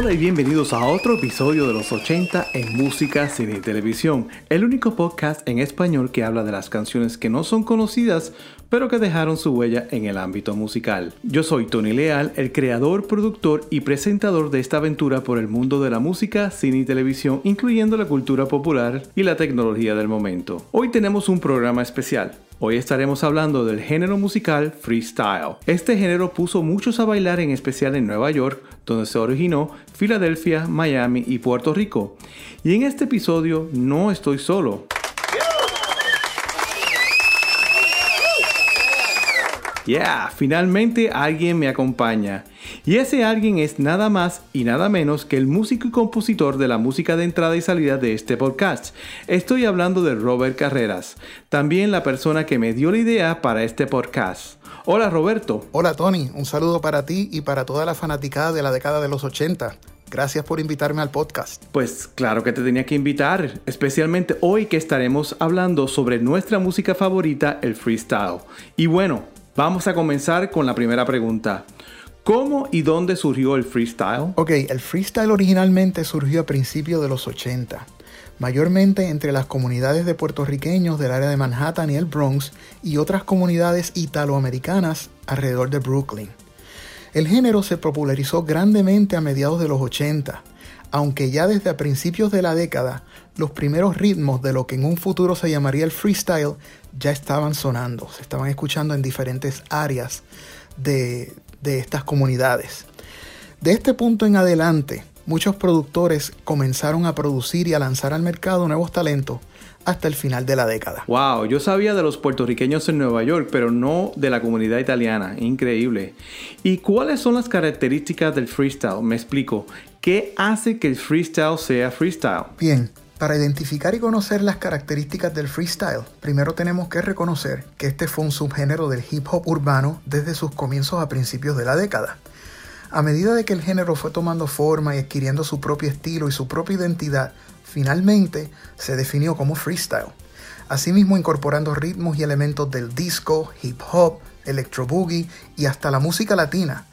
Hola y bienvenidos a otro episodio de los 80 en música, cine y televisión, el único podcast en español que habla de las canciones que no son conocidas pero que dejaron su huella en el ámbito musical. Yo soy Tony Leal, el creador, productor y presentador de esta aventura por el mundo de la música, cine y televisión, incluyendo la cultura popular y la tecnología del momento. Hoy tenemos un programa especial. Hoy estaremos hablando del género musical freestyle. Este género puso muchos a bailar en especial en Nueva York, donde se originó, Filadelfia, Miami y Puerto Rico. Y en este episodio no estoy solo. Yeah, finalmente alguien me acompaña. Y ese alguien es nada más y nada menos que el músico y compositor de la música de entrada y salida de este podcast. Estoy hablando de Robert Carreras, también la persona que me dio la idea para este podcast. Hola Roberto. Hola Tony, un saludo para ti y para toda la fanaticada de la década de los 80. Gracias por invitarme al podcast. Pues claro que te tenía que invitar, especialmente hoy que estaremos hablando sobre nuestra música favorita, el freestyle. Y bueno, Vamos a comenzar con la primera pregunta. ¿Cómo y dónde surgió el freestyle? Ok, el freestyle originalmente surgió a principios de los 80, mayormente entre las comunidades de puertorriqueños del área de Manhattan y el Bronx y otras comunidades italoamericanas alrededor de Brooklyn. El género se popularizó grandemente a mediados de los 80, aunque ya desde a principios de la década los primeros ritmos de lo que en un futuro se llamaría el freestyle ya estaban sonando, se estaban escuchando en diferentes áreas de, estas comunidades. De este punto en adelante, muchos productores comenzaron a producir y a lanzar al mercado nuevos talentos hasta el final de la década. Wow, yo sabía de los puertorriqueños en Nueva York, pero no de la comunidad italiana. Increíble. ¿Y cuáles son las características del freestyle? Me explico. ¿Qué hace que el freestyle sea freestyle? Bien, para identificar y conocer las características del freestyle, primero tenemos que reconocer que este fue un subgénero del hip hop urbano desde sus comienzos a principios de la década. A medida de que el género fue tomando forma y adquiriendo su propio estilo y su propia identidad, finalmente se definió como freestyle. Asimismo incorporando ritmos y elementos del disco, hip hop, electro boogie y hasta la música latina,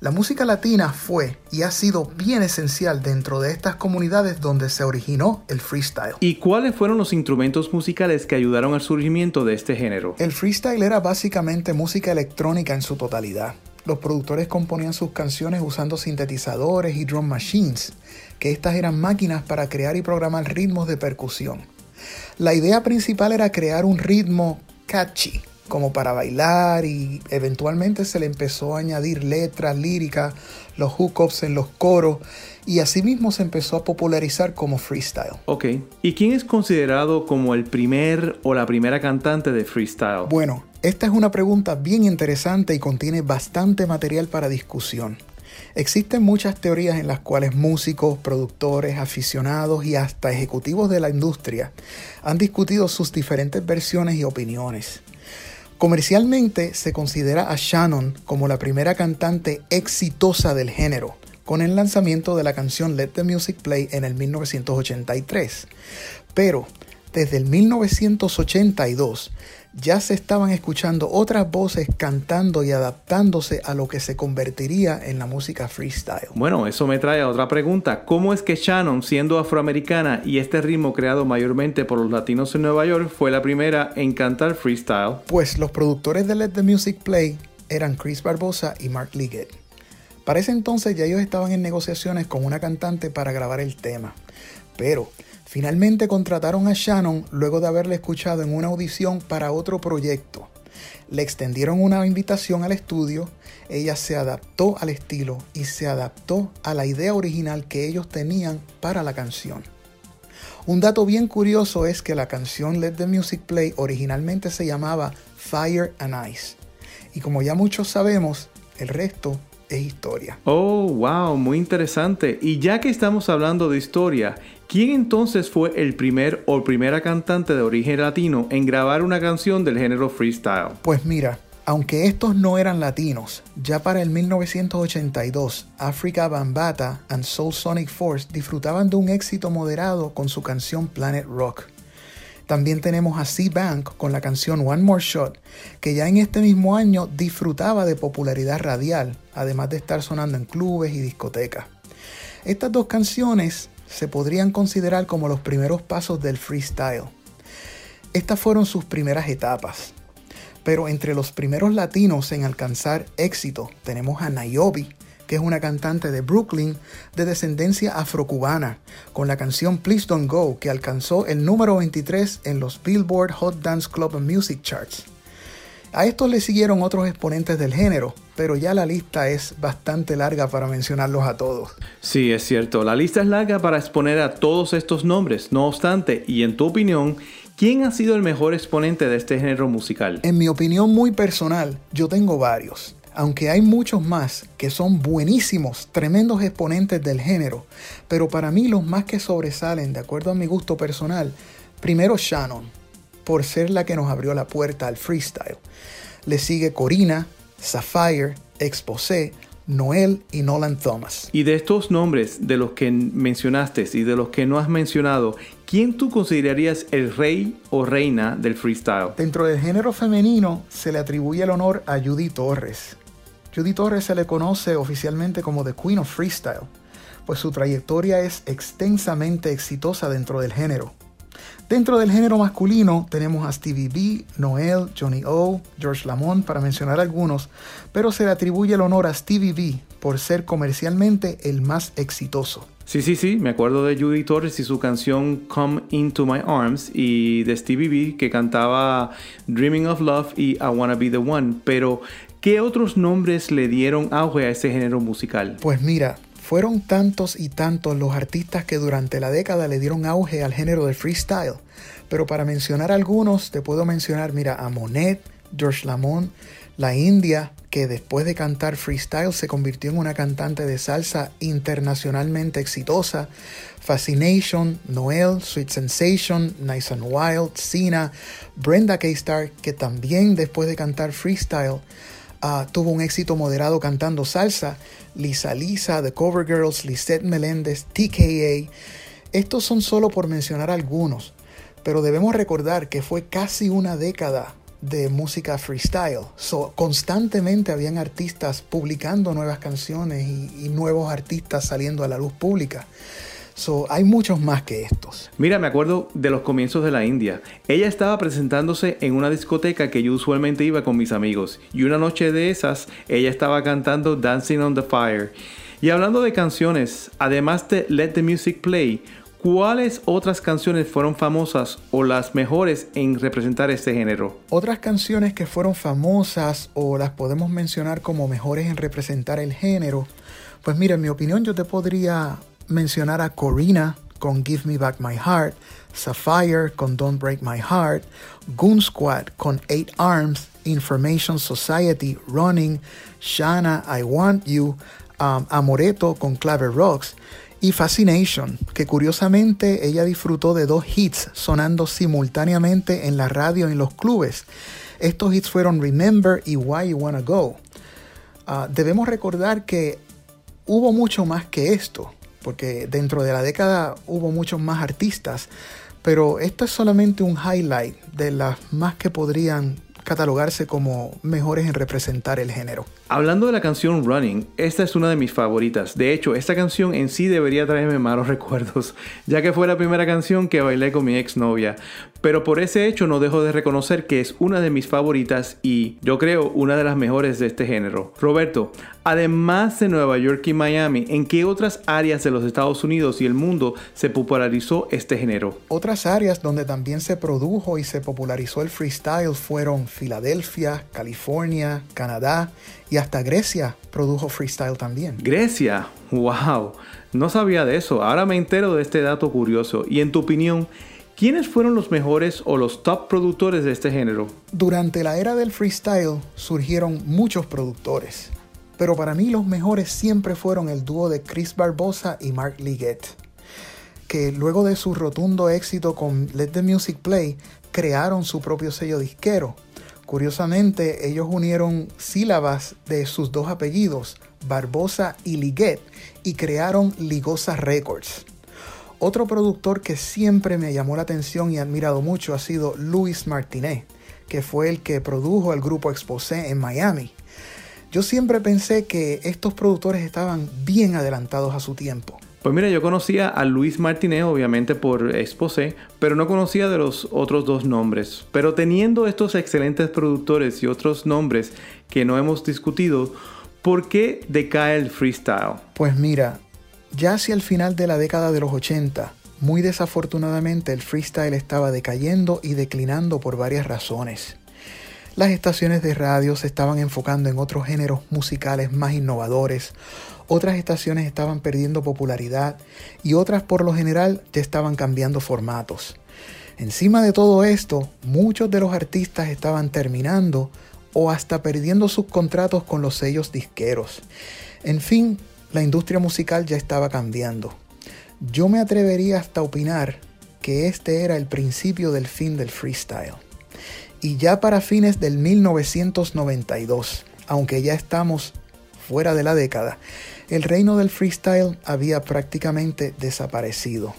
la música latina fue y ha sido bien esencial dentro de estas comunidades donde se originó el freestyle. ¿Y cuáles fueron los instrumentos musicales que ayudaron al surgimiento de este género? El freestyle era básicamente música electrónica en su totalidad. Los productores componían sus canciones usando sintetizadores y drum machines, que estas eran máquinas para crear y programar ritmos de percusión. La idea principal era crear un ritmo catchy, como para bailar y eventualmente se le empezó a añadir letras líricas, los hookups en los coros y asimismo se empezó a popularizar como freestyle. Ok, ¿y quién es considerado como el primer o la primera cantante de freestyle? Bueno, esta es una pregunta bien interesante y contiene bastante material para discusión. Existen muchas teorías en las cuales músicos, productores, aficionados y hasta ejecutivos de la industria han discutido sus diferentes versiones y opiniones. Comercialmente se considera a Shannon como la primera cantante exitosa del género, con el lanzamiento de la canción Let the Music Play en el 1983. Pero desde el 1982 ya se estaban escuchando otras voces cantando y adaptándose a lo que se convertiría en la música freestyle. Bueno, eso me trae a otra pregunta. ¿Cómo es que Shannon, siendo afroamericana y este ritmo creado mayormente por los latinos en Nueva York, fue la primera en cantar freestyle? Pues los productores de Let the Music Play eran Chris Barbosa y Mark Liggett. Para ese entonces ya ellos estaban en negociaciones con una cantante para grabar el tema. Pero Finalmente contrataron a Shannon luego de haberle escuchado en una audición para otro proyecto. Le extendieron una invitación al estudio, ella se adaptó al estilo y se adaptó a la idea original que ellos tenían para la canción. Un dato bien curioso es que la canción Let the Music Play originalmente se llamaba Fire and Ice. Y como ya muchos sabemos, el resto es historia. Oh, wow, muy interesante. Y ya que estamos hablando de historia, ¿Quién entonces fue el primer o primera cantante de origen latino en grabar una canción del género freestyle? Pues mira, aunque estos no eran latinos, ya para el 1982, Africa Bambata and Soul Sonic Force disfrutaban de un éxito moderado con su canción Planet Rock. También tenemos a C-Bank con la canción One More Shot, que ya en este mismo año disfrutaba de popularidad radial, además de estar sonando en clubes y discotecas. Estas dos canciones se podrían considerar como los primeros pasos del freestyle. Estas fueron sus primeras etapas. Pero entre los primeros latinos en alcanzar éxito tenemos a Niobe, que es una cantante de Brooklyn de descendencia afrocubana, con la canción Please Don't Go, que alcanzó el número 23 en los Billboard Hot Dance Club Music Charts. A estos le siguieron otros exponentes del género, pero ya la lista es bastante larga para mencionarlos a todos. Sí, es cierto, la lista es larga para exponer a todos estos nombres, no obstante, y en tu opinión, ¿quién ha sido el mejor exponente de este género musical? En mi opinión muy personal, yo tengo varios. Aunque hay muchos más que son buenísimos, tremendos exponentes del género, pero para mí los más que sobresalen, de acuerdo a mi gusto personal, primero Shannon, por ser la que nos abrió la puerta al freestyle. Le sigue Corina, Sapphire, Exposé, Noel y Nolan Thomas. Y de estos nombres, de los que mencionaste y de los que no has mencionado, ¿quién tú considerarías el rey o reina del freestyle? Dentro del género femenino se le atribuye el honor a Judy Torres. Judy Torres se le conoce oficialmente como The Queen of Freestyle, pues su trayectoria es extensamente exitosa dentro del género. Dentro del género masculino tenemos a Stevie B, Noel, Johnny O, George Lamont, para mencionar algunos, pero se le atribuye el honor a Stevie B por ser comercialmente el más exitoso. Sí, sí, sí, me acuerdo de Judy Torres y su canción Come Into My Arms y de Stevie B que cantaba Dreaming of Love y I Wanna Be the One, pero ¿qué otros nombres le dieron auge a ese género musical? Pues mira, fueron tantos y tantos los artistas que durante la década le dieron auge al género del freestyle. Pero para mencionar algunos, te puedo mencionar, mira, a Monet, George Lamont, La India, que después de cantar freestyle se convirtió en una cantante de salsa internacionalmente exitosa, Fascination, Noel, Sweet Sensation, Nice and Wild, Sina, Brenda K-Star, que también después de cantar freestyle uh, tuvo un éxito moderado cantando salsa, Lisa Lisa, The Cover Girls, Lisette Meléndez, TKA. Estos son solo por mencionar algunos, pero debemos recordar que fue casi una década de música freestyle. So, constantemente habían artistas publicando nuevas canciones y nuevos artistas saliendo a la luz pública. So, hay muchos más que estos. Mira, me acuerdo de los comienzos de la India. Ella estaba presentándose en una discoteca que yo usualmente iba con mis amigos. Y una noche de esas, ella estaba cantando Dancing on the Fire. Y hablando de canciones, además de Let the Music Play, ¿Cuáles otras canciones fueron famosas o las mejores en representar este género? Otras canciones que fueron famosas o las podemos mencionar como mejores en representar el género. Pues mira, en mi opinión yo te podría mencionar a Corina con Give Me Back My Heart, Sapphire con Don't Break My Heart, Goon Squad con Eight Arms, Information Society, Running, Shana, I Want You, um, Amoreto con Claver Rocks y Fascination, que curiosamente ella disfrutó de dos hits sonando simultáneamente en la radio y en los clubes. Estos hits fueron Remember y Why You Wanna Go. Uh, debemos recordar que hubo mucho más que esto porque dentro de la década hubo muchos más artistas, pero esto es solamente un highlight de las más que podrían catalogarse como mejores en representar el género. Hablando de la canción Running, esta es una de mis favoritas. De hecho, esta canción en sí debería traerme malos recuerdos, ya que fue la primera canción que bailé con mi exnovia. Pero por ese hecho no dejo de reconocer que es una de mis favoritas y yo creo una de las mejores de este género. Roberto, además de Nueva York y Miami, ¿en qué otras áreas de los Estados Unidos y el mundo se popularizó este género? Otras áreas donde también se produjo y se popularizó el freestyle fueron Filadelfia, California, Canadá y hasta Grecia produjo freestyle también. Grecia, wow, no sabía de eso. Ahora me entero de este dato curioso. Y en tu opinión, ¿Quiénes fueron los mejores o los top productores de este género? Durante la era del freestyle surgieron muchos productores, pero para mí los mejores siempre fueron el dúo de Chris Barbosa y Mark Liggett, que luego de su rotundo éxito con Let the Music Play crearon su propio sello disquero. Curiosamente, ellos unieron sílabas de sus dos apellidos, Barbosa y Liggett, y crearon Ligosa Records. Otro productor que siempre me llamó la atención y admirado mucho ha sido Luis Martinet, que fue el que produjo el grupo Exposé en Miami. Yo siempre pensé que estos productores estaban bien adelantados a su tiempo, Pues mira, yo conocía a Luis Martínez, obviamente por Exposé, pero no conocía de los otros dos nombres. Pero teniendo estos excelentes productores y otros nombres que no hemos discutido, ¿por qué decae el freestyle? Pues mira, ya hacia el final de la década de los 80, muy desafortunadamente el freestyle estaba decayendo y declinando por varias razones. Las estaciones de radio se estaban enfocando en otros géneros musicales más innovadores, otras estaciones estaban perdiendo popularidad y otras por lo general ya estaban cambiando formatos. Encima de todo esto, muchos de los artistas estaban terminando o hasta perdiendo sus contratos con los sellos disqueros. En fin, la industria musical ya estaba cambiando. Yo me atrevería hasta opinar que este era el principio del fin del freestyle. Y ya para fines del 1992, aunque ya estamos fuera de la década, el reino del freestyle había prácticamente desaparecido.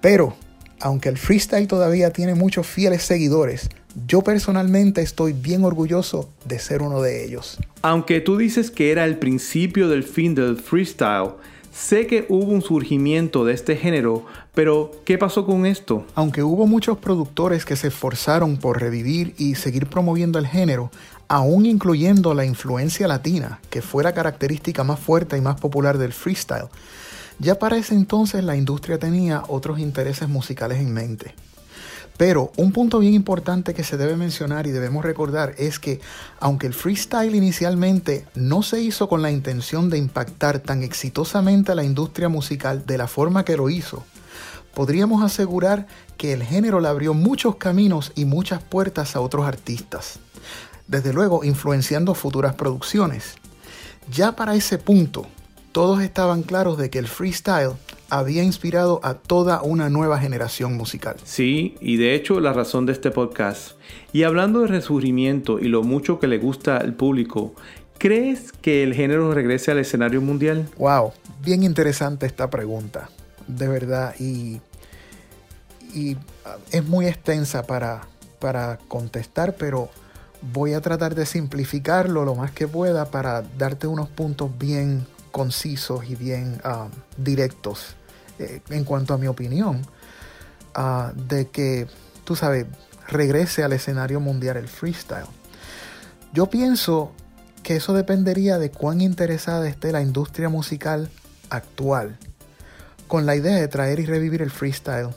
Pero, aunque el freestyle todavía tiene muchos fieles seguidores, yo personalmente estoy bien orgulloso de ser uno de ellos. Aunque tú dices que era el principio del fin del freestyle, sé que hubo un surgimiento de este género, pero ¿qué pasó con esto? Aunque hubo muchos productores que se esforzaron por revivir y seguir promoviendo el género, aún incluyendo la influencia latina, que fue la característica más fuerte y más popular del freestyle, ya para ese entonces la industria tenía otros intereses musicales en mente. Pero un punto bien importante que se debe mencionar y debemos recordar es que aunque el freestyle inicialmente no se hizo con la intención de impactar tan exitosamente a la industria musical de la forma que lo hizo, podríamos asegurar que el género le abrió muchos caminos y muchas puertas a otros artistas desde luego influenciando futuras producciones. Ya para ese punto, todos estaban claros de que el freestyle había inspirado a toda una nueva generación musical. Sí, y de hecho la razón de este podcast. Y hablando de resurgimiento y lo mucho que le gusta al público, ¿crees que el género regrese al escenario mundial? Wow, bien interesante esta pregunta, de verdad, y, y ah, es muy extensa para, para contestar, pero voy a tratar de simplificarlo lo más que pueda para darte unos puntos bien concisos y bien um, directos eh, en cuanto a mi opinión uh, de que, tú sabes, regrese al escenario mundial el freestyle. Yo pienso que eso dependería de cuán interesada esté la industria musical actual con la idea de traer y revivir el freestyle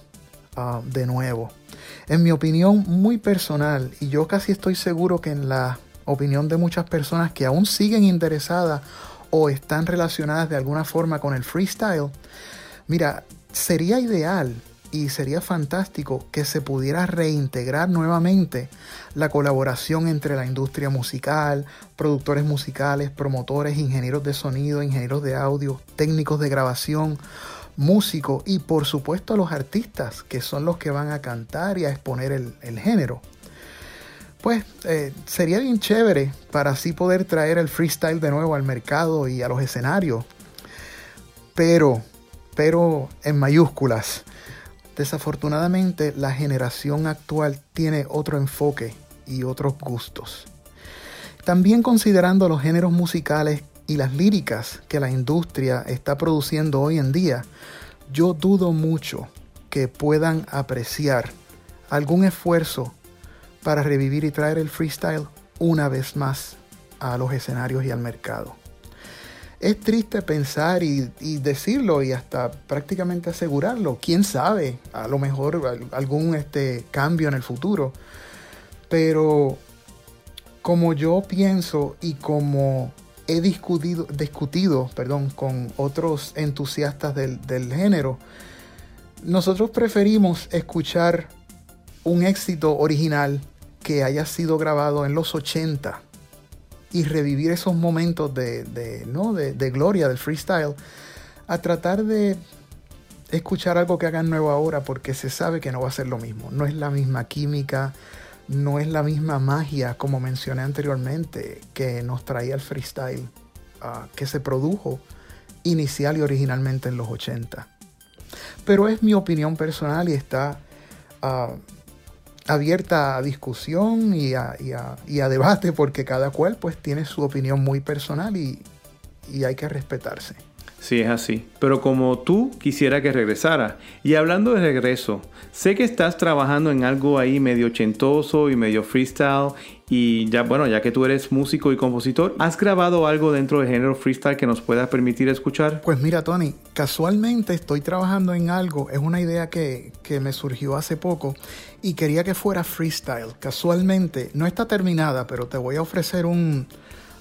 uh, de nuevo en mi opinión muy personal, y yo casi estoy seguro que en la opinión de muchas personas que aún siguen interesadas o están relacionadas de alguna forma con el freestyle, mira, sería ideal y sería fantástico que se pudiera reintegrar nuevamente la colaboración entre la industria musical, productores musicales, promotores, ingenieros de sonido, ingenieros de audio, técnicos de grabación, músicos y por supuesto los artistas, que son los que van a cantar y a exponer el, género. Pues eh, sería bien chévere para así poder traer el freestyle de nuevo al mercado y a los escenarios. Pero, pero en mayúsculas, desafortunadamente la generación actual tiene otro enfoque y otros gustos. También considerando los géneros musicales y las líricas que la industria está produciendo hoy en día, yo dudo mucho que puedan apreciar algún esfuerzo para revivir y traer el freestyle una vez más a los escenarios y al mercado. Es triste pensar y, decirlo y hasta prácticamente asegurarlo. Quién sabe, a lo mejor algún este, cambio en el futuro. Pero como yo pienso y como he discutido, discutido perdón, con otros entusiastas del, género, nosotros preferimos escuchar un éxito original que haya sido grabado en los 80 y revivir esos momentos de, ¿no? de, gloria del freestyle a tratar de escuchar algo que hagan nuevo ahora porque se sabe que no va a ser lo mismo. No es la misma química, no es la misma magia, como mencioné anteriormente, que nos traía el freestyle, ah, que se produjo inicial y originalmente en los 80. Pero es mi opinión personal y está ah, abierta a discusión y a, debate porque cada cual pues tiene su opinión muy personal y hay que respetarse. Sí, es así. Pero como tú quisiera que regresara. Y hablando de regreso, sé que estás trabajando en algo ahí medio ochentoso y medio freestyle. Y ya, bueno, ya que tú eres músico y compositor, ¿has grabado algo dentro del género freestyle que nos pueda permitir escuchar? Pues mira, Tony, casualmente estoy trabajando en algo. Es una idea que, que me surgió hace poco y quería que fuera freestyle. Casualmente, no está terminada, pero te voy a ofrecer un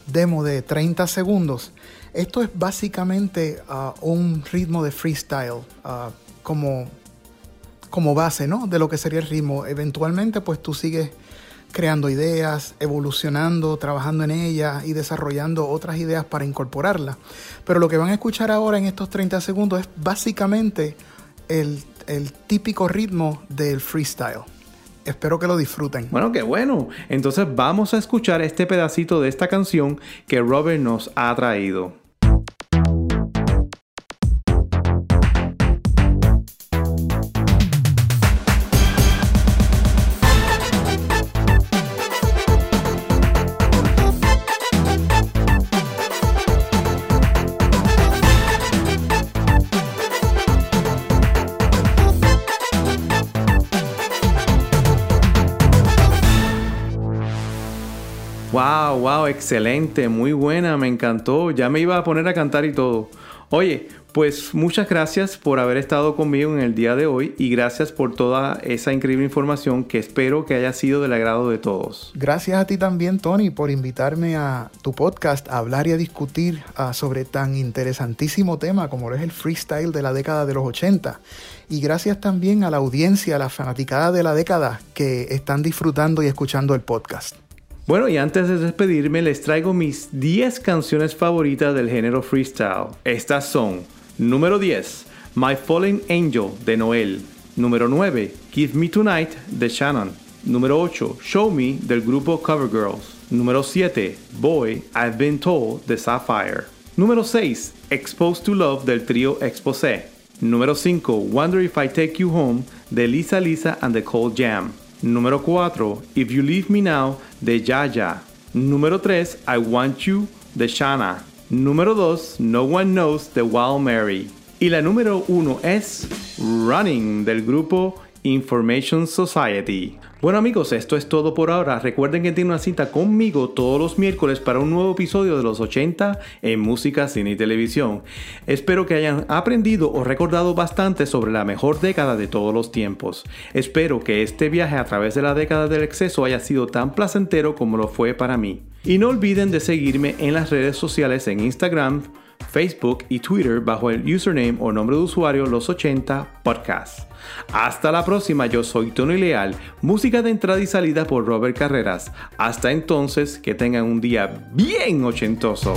demo de 30 segundos esto es básicamente uh, un ritmo de freestyle uh, como, como base, ¿no? De lo que sería el ritmo. Eventualmente, pues tú sigues creando ideas, evolucionando, trabajando en ellas y desarrollando otras ideas para incorporarlas. Pero lo que van a escuchar ahora en estos 30 segundos es básicamente el, el típico ritmo del freestyle. Espero que lo disfruten. Bueno, qué bueno. Entonces vamos a escuchar este pedacito de esta canción que Robert nos ha traído. Excelente, muy buena, me encantó. Ya me iba a poner a cantar y todo. Oye, pues muchas gracias por haber estado conmigo en el día de hoy y gracias por toda esa increíble información que espero que haya sido del agrado de todos. Gracias a ti también, Tony, por invitarme a tu podcast a hablar y a discutir uh, sobre tan interesantísimo tema como es el freestyle de la década de los 80. Y gracias también a la audiencia, a la fanaticada de la década que están disfrutando y escuchando el podcast. Bueno, y antes de despedirme, les traigo mis 10 canciones favoritas del género freestyle. Estas son: número 10, My Fallen Angel de Noel. Número 9, Give Me Tonight de Shannon. Número 8, Show Me del grupo Covergirls. Número 7, Boy, I've Been Told de Sapphire. Número 6, Exposed to Love del trío Exposé. Número 5, Wonder If I Take You Home de Lisa Lisa and the Cold Jam. Número 4, If You Leave Me Now de Yaya. Número 3, I Want You de Shana. Número 2, No One Knows de Wild Mary. Y la número 1 es Running del grupo Information Society. Bueno amigos, esto es todo por ahora. Recuerden que tienen una cita conmigo todos los miércoles para un nuevo episodio de los 80 en música, cine y televisión. Espero que hayan aprendido o recordado bastante sobre la mejor década de todos los tiempos. Espero que este viaje a través de la década del exceso haya sido tan placentero como lo fue para mí. Y no olviden de seguirme en las redes sociales en Instagram, Facebook y Twitter bajo el username o nombre de usuario Los 80 Podcast. Hasta la próxima, yo soy Tony Leal, música de entrada y salida por Robert Carreras. Hasta entonces, que tengan un día bien ochentoso.